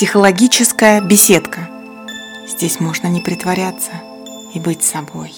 Психологическая беседка. Здесь можно не притворяться и быть собой.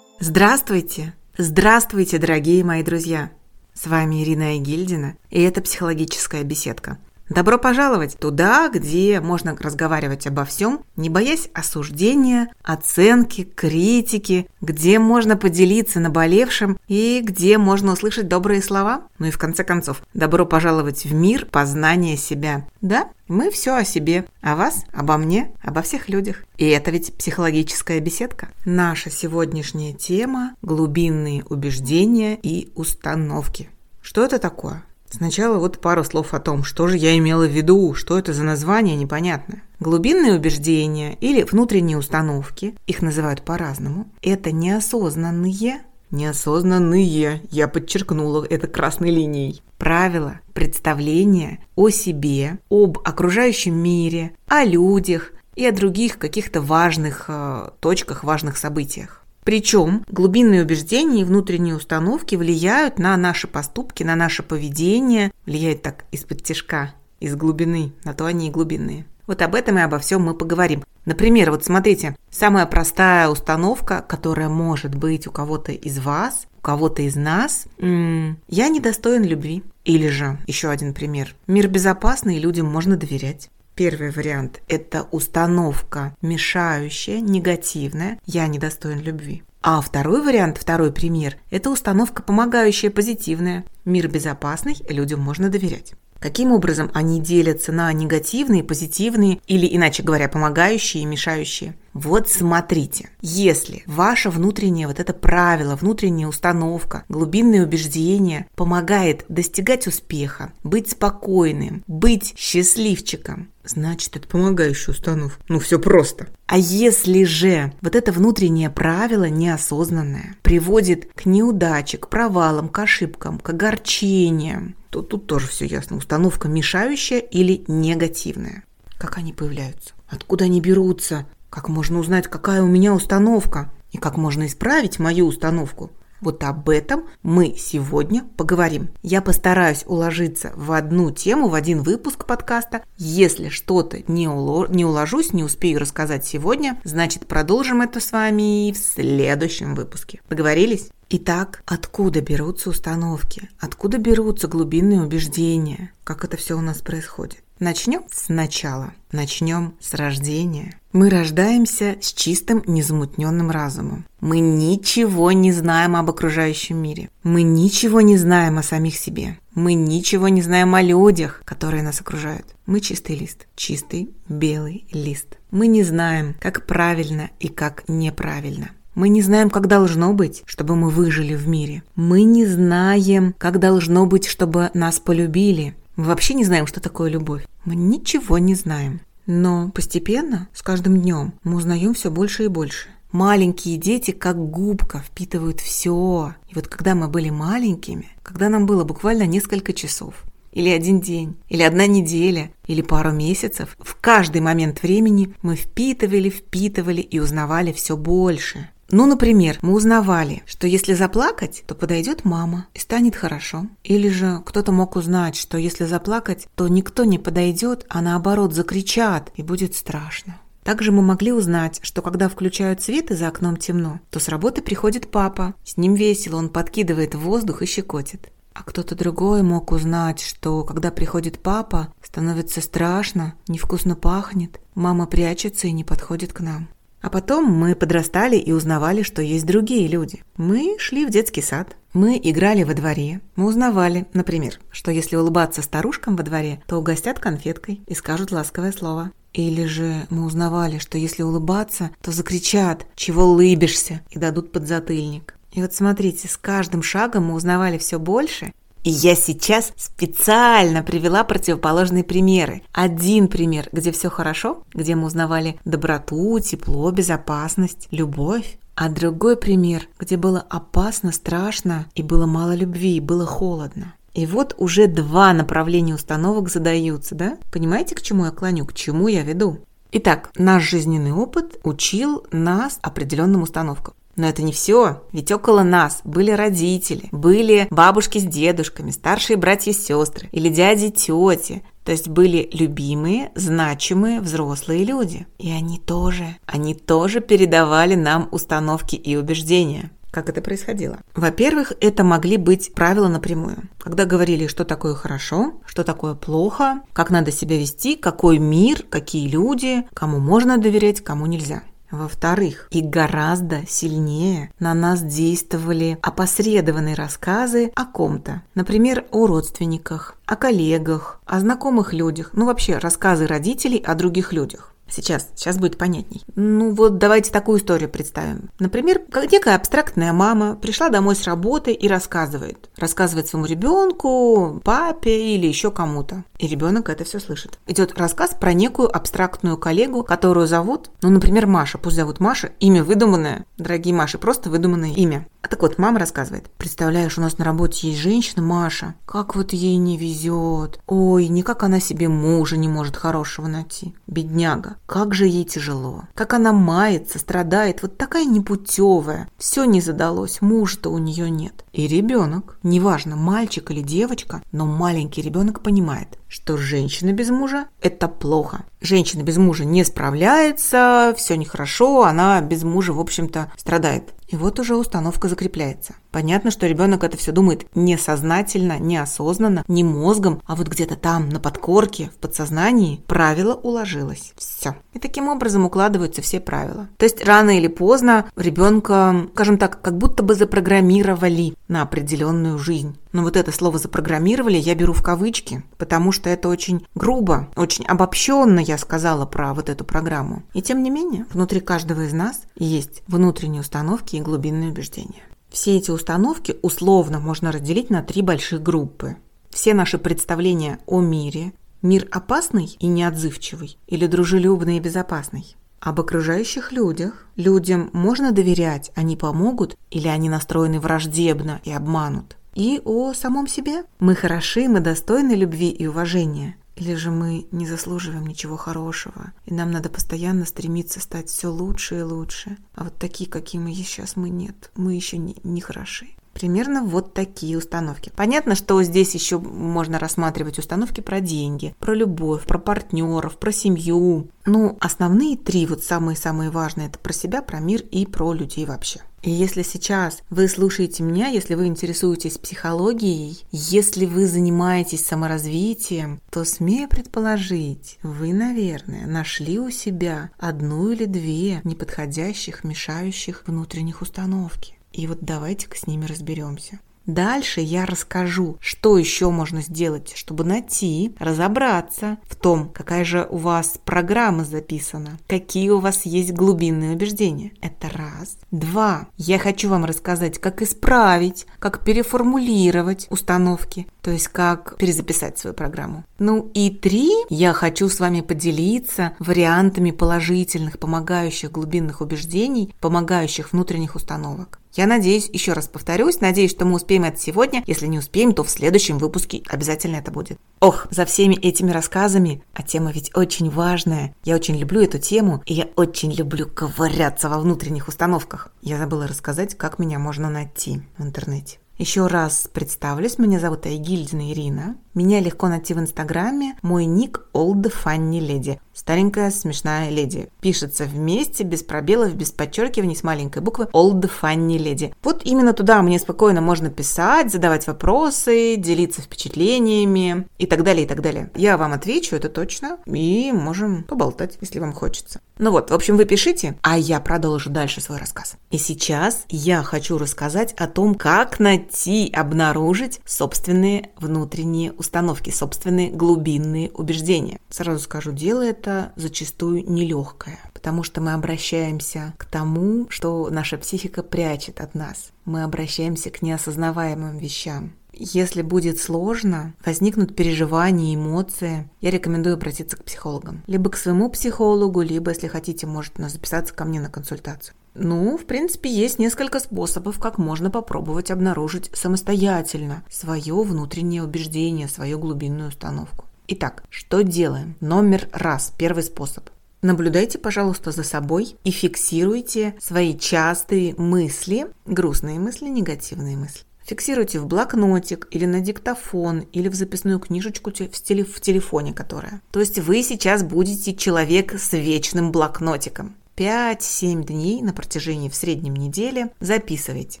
Здравствуйте! Здравствуйте, дорогие мои друзья! С вами Ирина Игильдина, и это «Психологическая беседка». Добро пожаловать туда, где можно разговаривать обо всем, не боясь осуждения, оценки, критики, где можно поделиться наболевшим и где можно услышать добрые слова. Ну и в конце концов, добро пожаловать в мир познания себя. Да, мы все о себе, о вас, обо мне, обо всех людях. И это ведь психологическая беседка. Наша сегодняшняя тема – глубинные убеждения и установки. Что это такое? Сначала вот пару слов о том, что же я имела в виду, что это за название непонятное. Глубинные убеждения или внутренние установки, их называют по-разному, это неосознанные, неосознанные, я подчеркнула это красной линией, правила, представления о себе, об окружающем мире, о людях и о других каких-то важных э, точках, важных событиях. Причем глубинные убеждения и внутренние установки влияют на наши поступки, на наше поведение, влияют так из-под тяжка, из глубины, на то они и глубинные. Вот об этом и обо всем мы поговорим. Например, вот смотрите, самая простая установка, которая может быть у кого-то из вас, у кого-то из нас, я недостоин любви. Или же, еще один пример, мир безопасный, и людям можно доверять. Первый вариант – это установка мешающая, негативная «я недостоин любви». А второй вариант, второй пример – это установка помогающая, позитивная. Мир безопасный, людям можно доверять. Каким образом они делятся на негативные, позитивные или, иначе говоря, помогающие и мешающие? Вот смотрите, если ваше внутреннее вот это правило, внутренняя установка, глубинное убеждение помогает достигать успеха, быть спокойным, быть счастливчиком, значит, это помогающая установка. Ну, все просто. А если же вот это внутреннее правило неосознанное приводит к неудаче, к провалам, к ошибкам, к огорчениям, то тут тоже все ясно. Установка мешающая или негативная. Как они появляются? Откуда они берутся? Как можно узнать, какая у меня установка? И как можно исправить мою установку? Вот об этом мы сегодня поговорим. Я постараюсь уложиться в одну тему, в один выпуск подкаста. Если что-то не, уло... не уложусь, не успею рассказать сегодня, значит продолжим это с вами в следующем выпуске. Договорились? Итак, откуда берутся установки? Откуда берутся глубинные убеждения? Как это все у нас происходит? Начнем сначала. Начнем с рождения. Мы рождаемся с чистым, незамутненным разумом. Мы ничего не знаем об окружающем мире. Мы ничего не знаем о самих себе. Мы ничего не знаем о людях, которые нас окружают. Мы чистый лист. Чистый белый лист. Мы не знаем, как правильно и как неправильно. Мы не знаем, как должно быть, чтобы мы выжили в мире. Мы не знаем, как должно быть, чтобы нас полюбили. Мы вообще не знаем, что такое любовь. Мы ничего не знаем. Но постепенно, с каждым днем, мы узнаем все больше и больше. Маленькие дети, как губка, впитывают все. И вот когда мы были маленькими, когда нам было буквально несколько часов, или один день, или одна неделя, или пару месяцев, в каждый момент времени мы впитывали, впитывали и узнавали все больше. Ну, например, мы узнавали, что если заплакать, то подойдет мама и станет хорошо. Или же кто-то мог узнать, что если заплакать, то никто не подойдет, а наоборот закричат и будет страшно. Также мы могли узнать, что когда включают свет и за окном темно, то с работы приходит папа. С ним весело, он подкидывает в воздух и щекотит. А кто-то другой мог узнать, что когда приходит папа, становится страшно, невкусно пахнет, мама прячется и не подходит к нам. А потом мы подрастали и узнавали, что есть другие люди. Мы шли в детский сад, мы играли во дворе. Мы узнавали, например, что если улыбаться старушкам во дворе, то угостят конфеткой и скажут ласковое слово. Или же мы узнавали, что если улыбаться, то закричат «Чего улыбишься?» и дадут подзатыльник. И вот смотрите, с каждым шагом мы узнавали все больше, и я сейчас специально привела противоположные примеры. Один пример, где все хорошо, где мы узнавали доброту, тепло, безопасность, любовь. А другой пример, где было опасно, страшно, и было мало любви, и было холодно. И вот уже два направления установок задаются, да? Понимаете, к чему я клоню, к чему я веду? Итак, наш жизненный опыт учил нас определенным установкам. Но это не все, ведь около нас были родители, были бабушки с дедушками, старшие братья и сестры, или дяди тети. То есть были любимые, значимые взрослые люди. И они тоже, они тоже передавали нам установки и убеждения. Как это происходило? Во-первых, это могли быть правила напрямую. Когда говорили, что такое хорошо, что такое плохо, как надо себя вести, какой мир, какие люди, кому можно доверять, кому нельзя. Во-вторых, и гораздо сильнее на нас действовали опосредованные рассказы о ком-то. Например, о родственниках, о коллегах, о знакомых людях. Ну, вообще, рассказы родителей о других людях. Сейчас, сейчас будет понятней. Ну вот давайте такую историю представим. Например, как некая абстрактная мама пришла домой с работы и рассказывает. Рассказывает своему ребенку, папе или еще кому-то. И ребенок это все слышит. Идет рассказ про некую абстрактную коллегу, которую зовут, ну, например, Маша. Пусть зовут Маша. Имя выдуманное. Дорогие Маши, просто выдуманное имя. А так вот, мама рассказывает. Представляешь, у нас на работе есть женщина Маша. Как вот ей не везет. Ой, никак она себе мужа не может хорошего найти. Бедняга. Как же ей тяжело. Как она мается, страдает. Вот такая непутевая. Все не задалось. Мужа-то у нее нет. И ребенок, неважно, мальчик или девочка, но маленький ребенок понимает, что женщина без мужа – это плохо. Женщина без мужа не справляется, все нехорошо, она без мужа, в общем-то, страдает. И вот уже установка закрепляется. Понятно, что ребенок это все думает несознательно, неосознанно, не мозгом, а вот где-то там, на подкорке, в подсознании, правило уложилось. Все. И таким образом укладываются все правила. То есть рано или поздно ребенка, скажем так, как будто бы запрограммировали на определенную жизнь. Но вот это слово «запрограммировали» я беру в кавычки, потому что это очень грубо, очень обобщенно я сказала про вот эту программу. И тем не менее, внутри каждого из нас есть внутренние установки и глубинные убеждения. Все эти установки условно можно разделить на три больших группы. Все наши представления о мире, мир опасный и неотзывчивый или дружелюбный и безопасный. Об окружающих людях. Людям можно доверять, они помогут или они настроены враждебно и обманут. И о самом себе. Мы хороши, мы достойны любви и уважения. Или же мы не заслуживаем ничего хорошего, и нам надо постоянно стремиться стать все лучше и лучше. А вот такие, какие мы есть сейчас, мы нет. Мы еще не, не хороши. Примерно вот такие установки. Понятно, что здесь еще можно рассматривать установки про деньги, про любовь, про партнеров, про семью. Ну, основные три, вот самые-самые важные, это про себя, про мир и про людей вообще. И если сейчас вы слушаете меня, если вы интересуетесь психологией, если вы занимаетесь саморазвитием, то смею предположить, вы, наверное, нашли у себя одну или две неподходящих, мешающих внутренних установки. И вот давайте-ка с ними разберемся. Дальше я расскажу, что еще можно сделать, чтобы найти, разобраться в том, какая же у вас программа записана, какие у вас есть глубинные убеждения. Это раз. Два. Я хочу вам рассказать, как исправить, как переформулировать установки, то есть как перезаписать свою программу. Ну и три. Я хочу с вами поделиться вариантами положительных, помогающих глубинных убеждений, помогающих внутренних установок. Я надеюсь, еще раз повторюсь, надеюсь, что мы успеем это сегодня. Если не успеем, то в следующем выпуске обязательно это будет. Ох, за всеми этими рассказами, а тема ведь очень важная. Я очень люблю эту тему, и я очень люблю ковыряться во внутренних установках. Я забыла рассказать, как меня можно найти в интернете. Еще раз представлюсь, меня зовут Айгильдина Ирина. Меня легко найти в Инстаграме. Мой ник Old Funny Lady. Старенькая смешная леди. Пишется вместе, без пробелов, без подчеркиваний, с маленькой буквы Old Funny Lady. Вот именно туда мне спокойно можно писать, задавать вопросы, делиться впечатлениями и так далее, и так далее. Я вам отвечу, это точно, и можем поболтать, если вам хочется. Ну вот, в общем, вы пишите, а я продолжу дальше свой рассказ. И сейчас я хочу рассказать о том, как найти, обнаружить собственные внутренние установки, собственные глубинные убеждения. Сразу скажу, дело это зачастую нелегкое, потому что мы обращаемся к тому, что наша психика прячет от нас. Мы обращаемся к неосознаваемым вещам. Если будет сложно, возникнут переживания, эмоции, я рекомендую обратиться к психологам. Либо к своему психологу, либо, если хотите, можете записаться ко мне на консультацию. Ну, в принципе, есть несколько способов, как можно попробовать обнаружить самостоятельно свое внутреннее убеждение, свою глубинную установку. Итак, что делаем? Номер раз, первый способ. Наблюдайте, пожалуйста, за собой и фиксируйте свои частые мысли, грустные мысли, негативные мысли. Фиксируйте в блокнотик или на диктофон, или в записную книжечку в телефоне, которая. То есть вы сейчас будете человек с вечным блокнотиком. 5-7 дней на протяжении в среднем недели записывайте.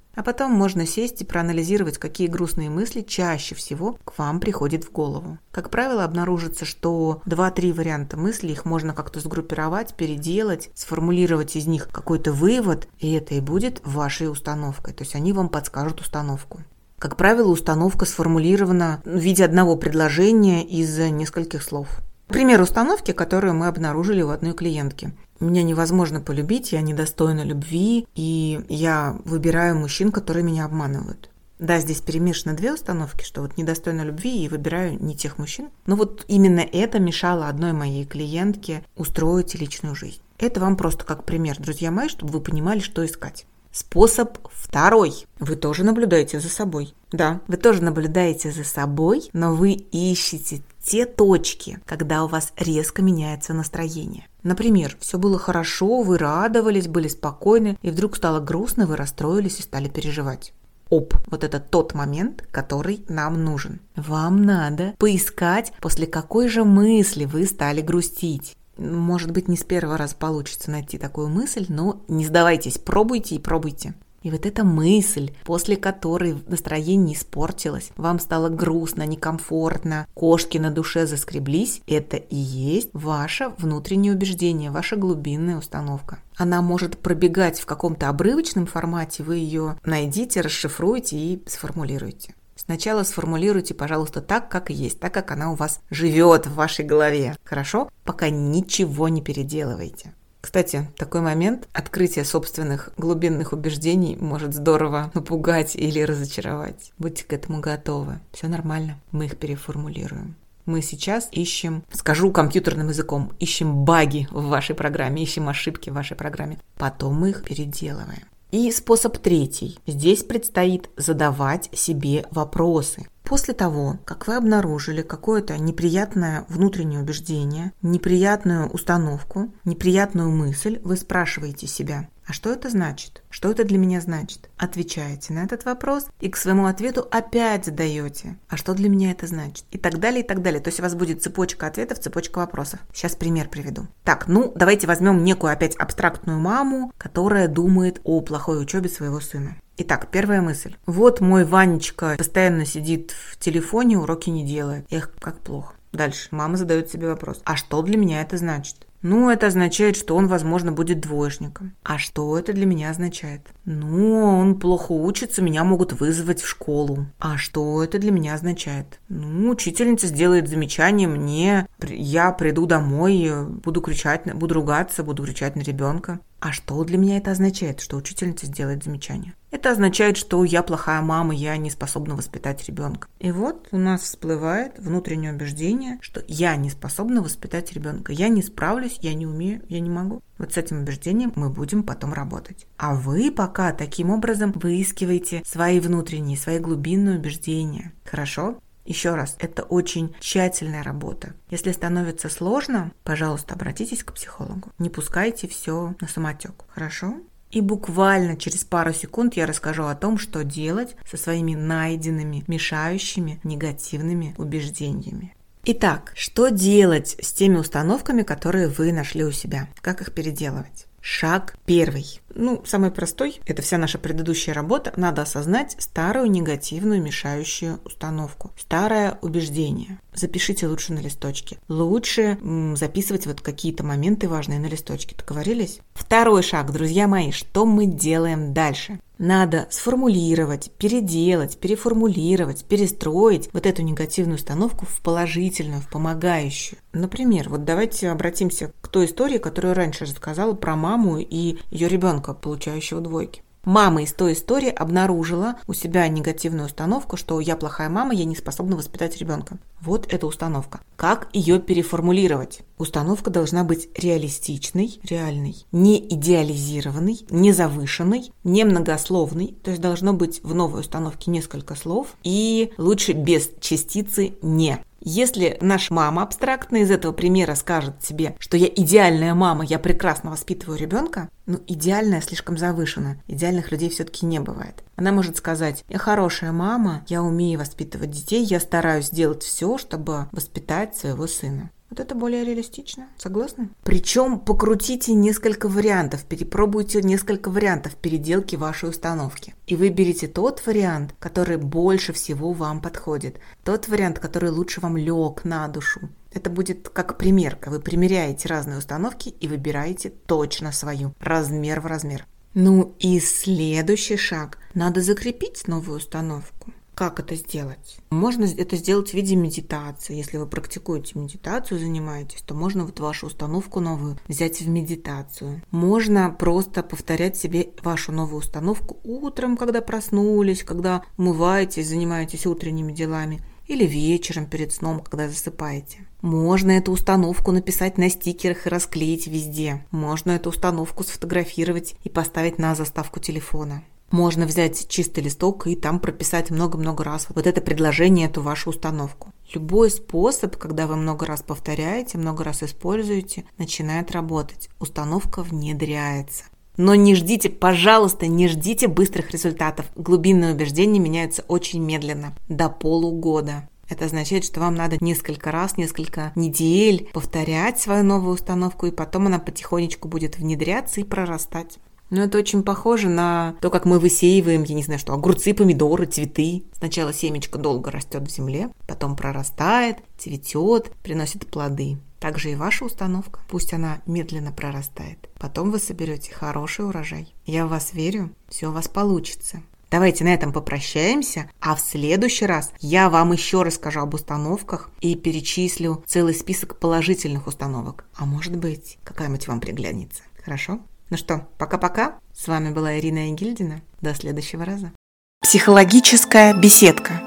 А потом можно сесть и проанализировать, какие грустные мысли чаще всего к вам приходят в голову. Как правило, обнаружится, что 2-3 варианта мыслей, их можно как-то сгруппировать, переделать, сформулировать из них какой-то вывод, и это и будет вашей установкой. То есть они вам подскажут установку. Как правило, установка сформулирована в виде одного предложения из нескольких слов. Пример установки, которую мы обнаружили у одной клиентки. Меня невозможно полюбить, я недостойна любви, и я выбираю мужчин, которые меня обманывают. Да, здесь перемешаны две установки, что вот недостойна любви и выбираю не тех мужчин. Но вот именно это мешало одной моей клиентке устроить личную жизнь. Это вам просто как пример, друзья мои, чтобы вы понимали, что искать. Способ второй. Вы тоже наблюдаете за собой. Да, вы тоже наблюдаете за собой, но вы ищете те точки, когда у вас резко меняется настроение. Например, все было хорошо, вы радовались, были спокойны, и вдруг стало грустно, вы расстроились и стали переживать. Оп, вот это тот момент, который нам нужен. Вам надо поискать, после какой же мысли вы стали грустить. Может быть, не с первого раза получится найти такую мысль, но не сдавайтесь, пробуйте и пробуйте. И вот эта мысль, после которой настроение испортилось, вам стало грустно, некомфортно, кошки на душе заскреблись, это и есть ваше внутреннее убеждение, ваша глубинная установка. Она может пробегать в каком-то обрывочном формате, вы ее найдите, расшифруете и сформулируете. Сначала сформулируйте, пожалуйста, так, как есть, так, как она у вас живет в вашей голове. Хорошо? Пока ничего не переделывайте. Кстати, такой момент открытия собственных глубинных убеждений может здорово напугать или разочаровать. Будьте к этому готовы. Все нормально, мы их переформулируем. Мы сейчас ищем, скажу компьютерным языком, ищем баги в вашей программе, ищем ошибки в вашей программе. Потом мы их переделываем. И способ третий. Здесь предстоит задавать себе вопросы. После того, как вы обнаружили какое-то неприятное внутреннее убеждение, неприятную установку, неприятную мысль, вы спрашиваете себя, а что это значит? Что это для меня значит? Отвечаете на этот вопрос и к своему ответу опять задаете. А что для меня это значит? И так далее, и так далее. То есть у вас будет цепочка ответов, цепочка вопросов. Сейчас пример приведу. Так, ну давайте возьмем некую опять абстрактную маму, которая думает о плохой учебе своего сына. Итак, первая мысль. Вот мой Ванечка постоянно сидит в телефоне, уроки не делает. Эх, как плохо. Дальше. Мама задает себе вопрос. А что для меня это значит? Ну, это означает, что он, возможно, будет двоечником. А что это для меня означает? Ну, он плохо учится, меня могут вызвать в школу. А что это для меня означает? Ну, учительница сделает замечание мне, я приду домой, буду кричать, буду ругаться, буду кричать на ребенка. А что для меня это означает, что учительница сделает замечание? Это означает, что я плохая мама, я не способна воспитать ребенка. И вот у нас всплывает внутреннее убеждение, что я не способна воспитать ребенка, я не справлюсь, я не умею, я не могу. Вот с этим убеждением мы будем потом работать. А вы пока таким образом выискиваете свои внутренние, свои глубинные убеждения. Хорошо? Еще раз, это очень тщательная работа. Если становится сложно, пожалуйста, обратитесь к психологу. Не пускайте все на самотек. Хорошо? И буквально через пару секунд я расскажу о том, что делать со своими найденными, мешающими, негативными убеждениями. Итак, что делать с теми установками, которые вы нашли у себя? Как их переделывать? Шаг первый. Ну, самый простой, это вся наша предыдущая работа. Надо осознать старую негативную мешающую установку, старое убеждение. Запишите лучше на листочке. Лучше м, записывать вот какие-то моменты важные на листочке. Договорились? Второй шаг, друзья мои, что мы делаем дальше? Надо сформулировать, переделать, переформулировать, перестроить вот эту негативную установку в положительную, в помогающую. Например, вот давайте обратимся к той истории, которую раньше рассказала про маму и ее ребенка, получающего двойки. Мама из той истории обнаружила у себя негативную установку, что я плохая мама, я не способна воспитать ребенка. Вот эта установка. Как ее переформулировать? Установка должна быть реалистичной, реальной, не идеализированной, не завышенной, не многословной. То есть должно быть в новой установке несколько слов и лучше без частицы «не». Если наша мама абстрактная из этого примера скажет себе, что я идеальная мама, я прекрасно воспитываю ребенка, ну, идеальная слишком завышена. Идеальных людей все-таки не бывает. Она может сказать, я хорошая мама, я умею воспитывать детей, я стараюсь сделать все, чтобы воспитать своего сына. Вот это более реалистично. Согласны? Причем покрутите несколько вариантов, перепробуйте несколько вариантов переделки вашей установки. И выберите тот вариант, который больше всего вам подходит. Тот вариант, который лучше вам лег на душу. Это будет как примерка. Вы примеряете разные установки и выбираете точно свою. Размер в размер. Ну и следующий шаг. Надо закрепить новую установку. Как это сделать? Можно это сделать в виде медитации. Если вы практикуете медитацию, занимаетесь, то можно вот вашу установку новую взять в медитацию. Можно просто повторять себе вашу новую установку утром, когда проснулись, когда умываетесь, занимаетесь утренними делами или вечером перед сном, когда засыпаете. Можно эту установку написать на стикерах и расклеить везде. Можно эту установку сфотографировать и поставить на заставку телефона. Можно взять чистый листок и там прописать много-много раз вот это предложение, эту вашу установку. Любой способ, когда вы много раз повторяете, много раз используете, начинает работать. Установка внедряется. Но не ждите, пожалуйста, не ждите быстрых результатов. Глубинные убеждения меняются очень медленно, до полугода. Это означает, что вам надо несколько раз, несколько недель повторять свою новую установку, и потом она потихонечку будет внедряться и прорастать. Ну, это очень похоже на то, как мы высеиваем, я не знаю что, огурцы, помидоры, цветы. Сначала семечко долго растет в земле, потом прорастает, цветет, приносит плоды. Также и ваша установка. Пусть она медленно прорастает. Потом вы соберете хороший урожай. Я в вас верю, все у вас получится. Давайте на этом попрощаемся, а в следующий раз я вам еще расскажу об установках и перечислю целый список положительных установок. А может быть, какая-нибудь вам приглянется. Хорошо? Ну что, пока-пока. С вами была Ирина Егильдина. До следующего раза. Психологическая беседка.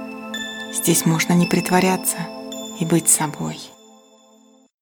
Здесь можно не притворяться и быть собой.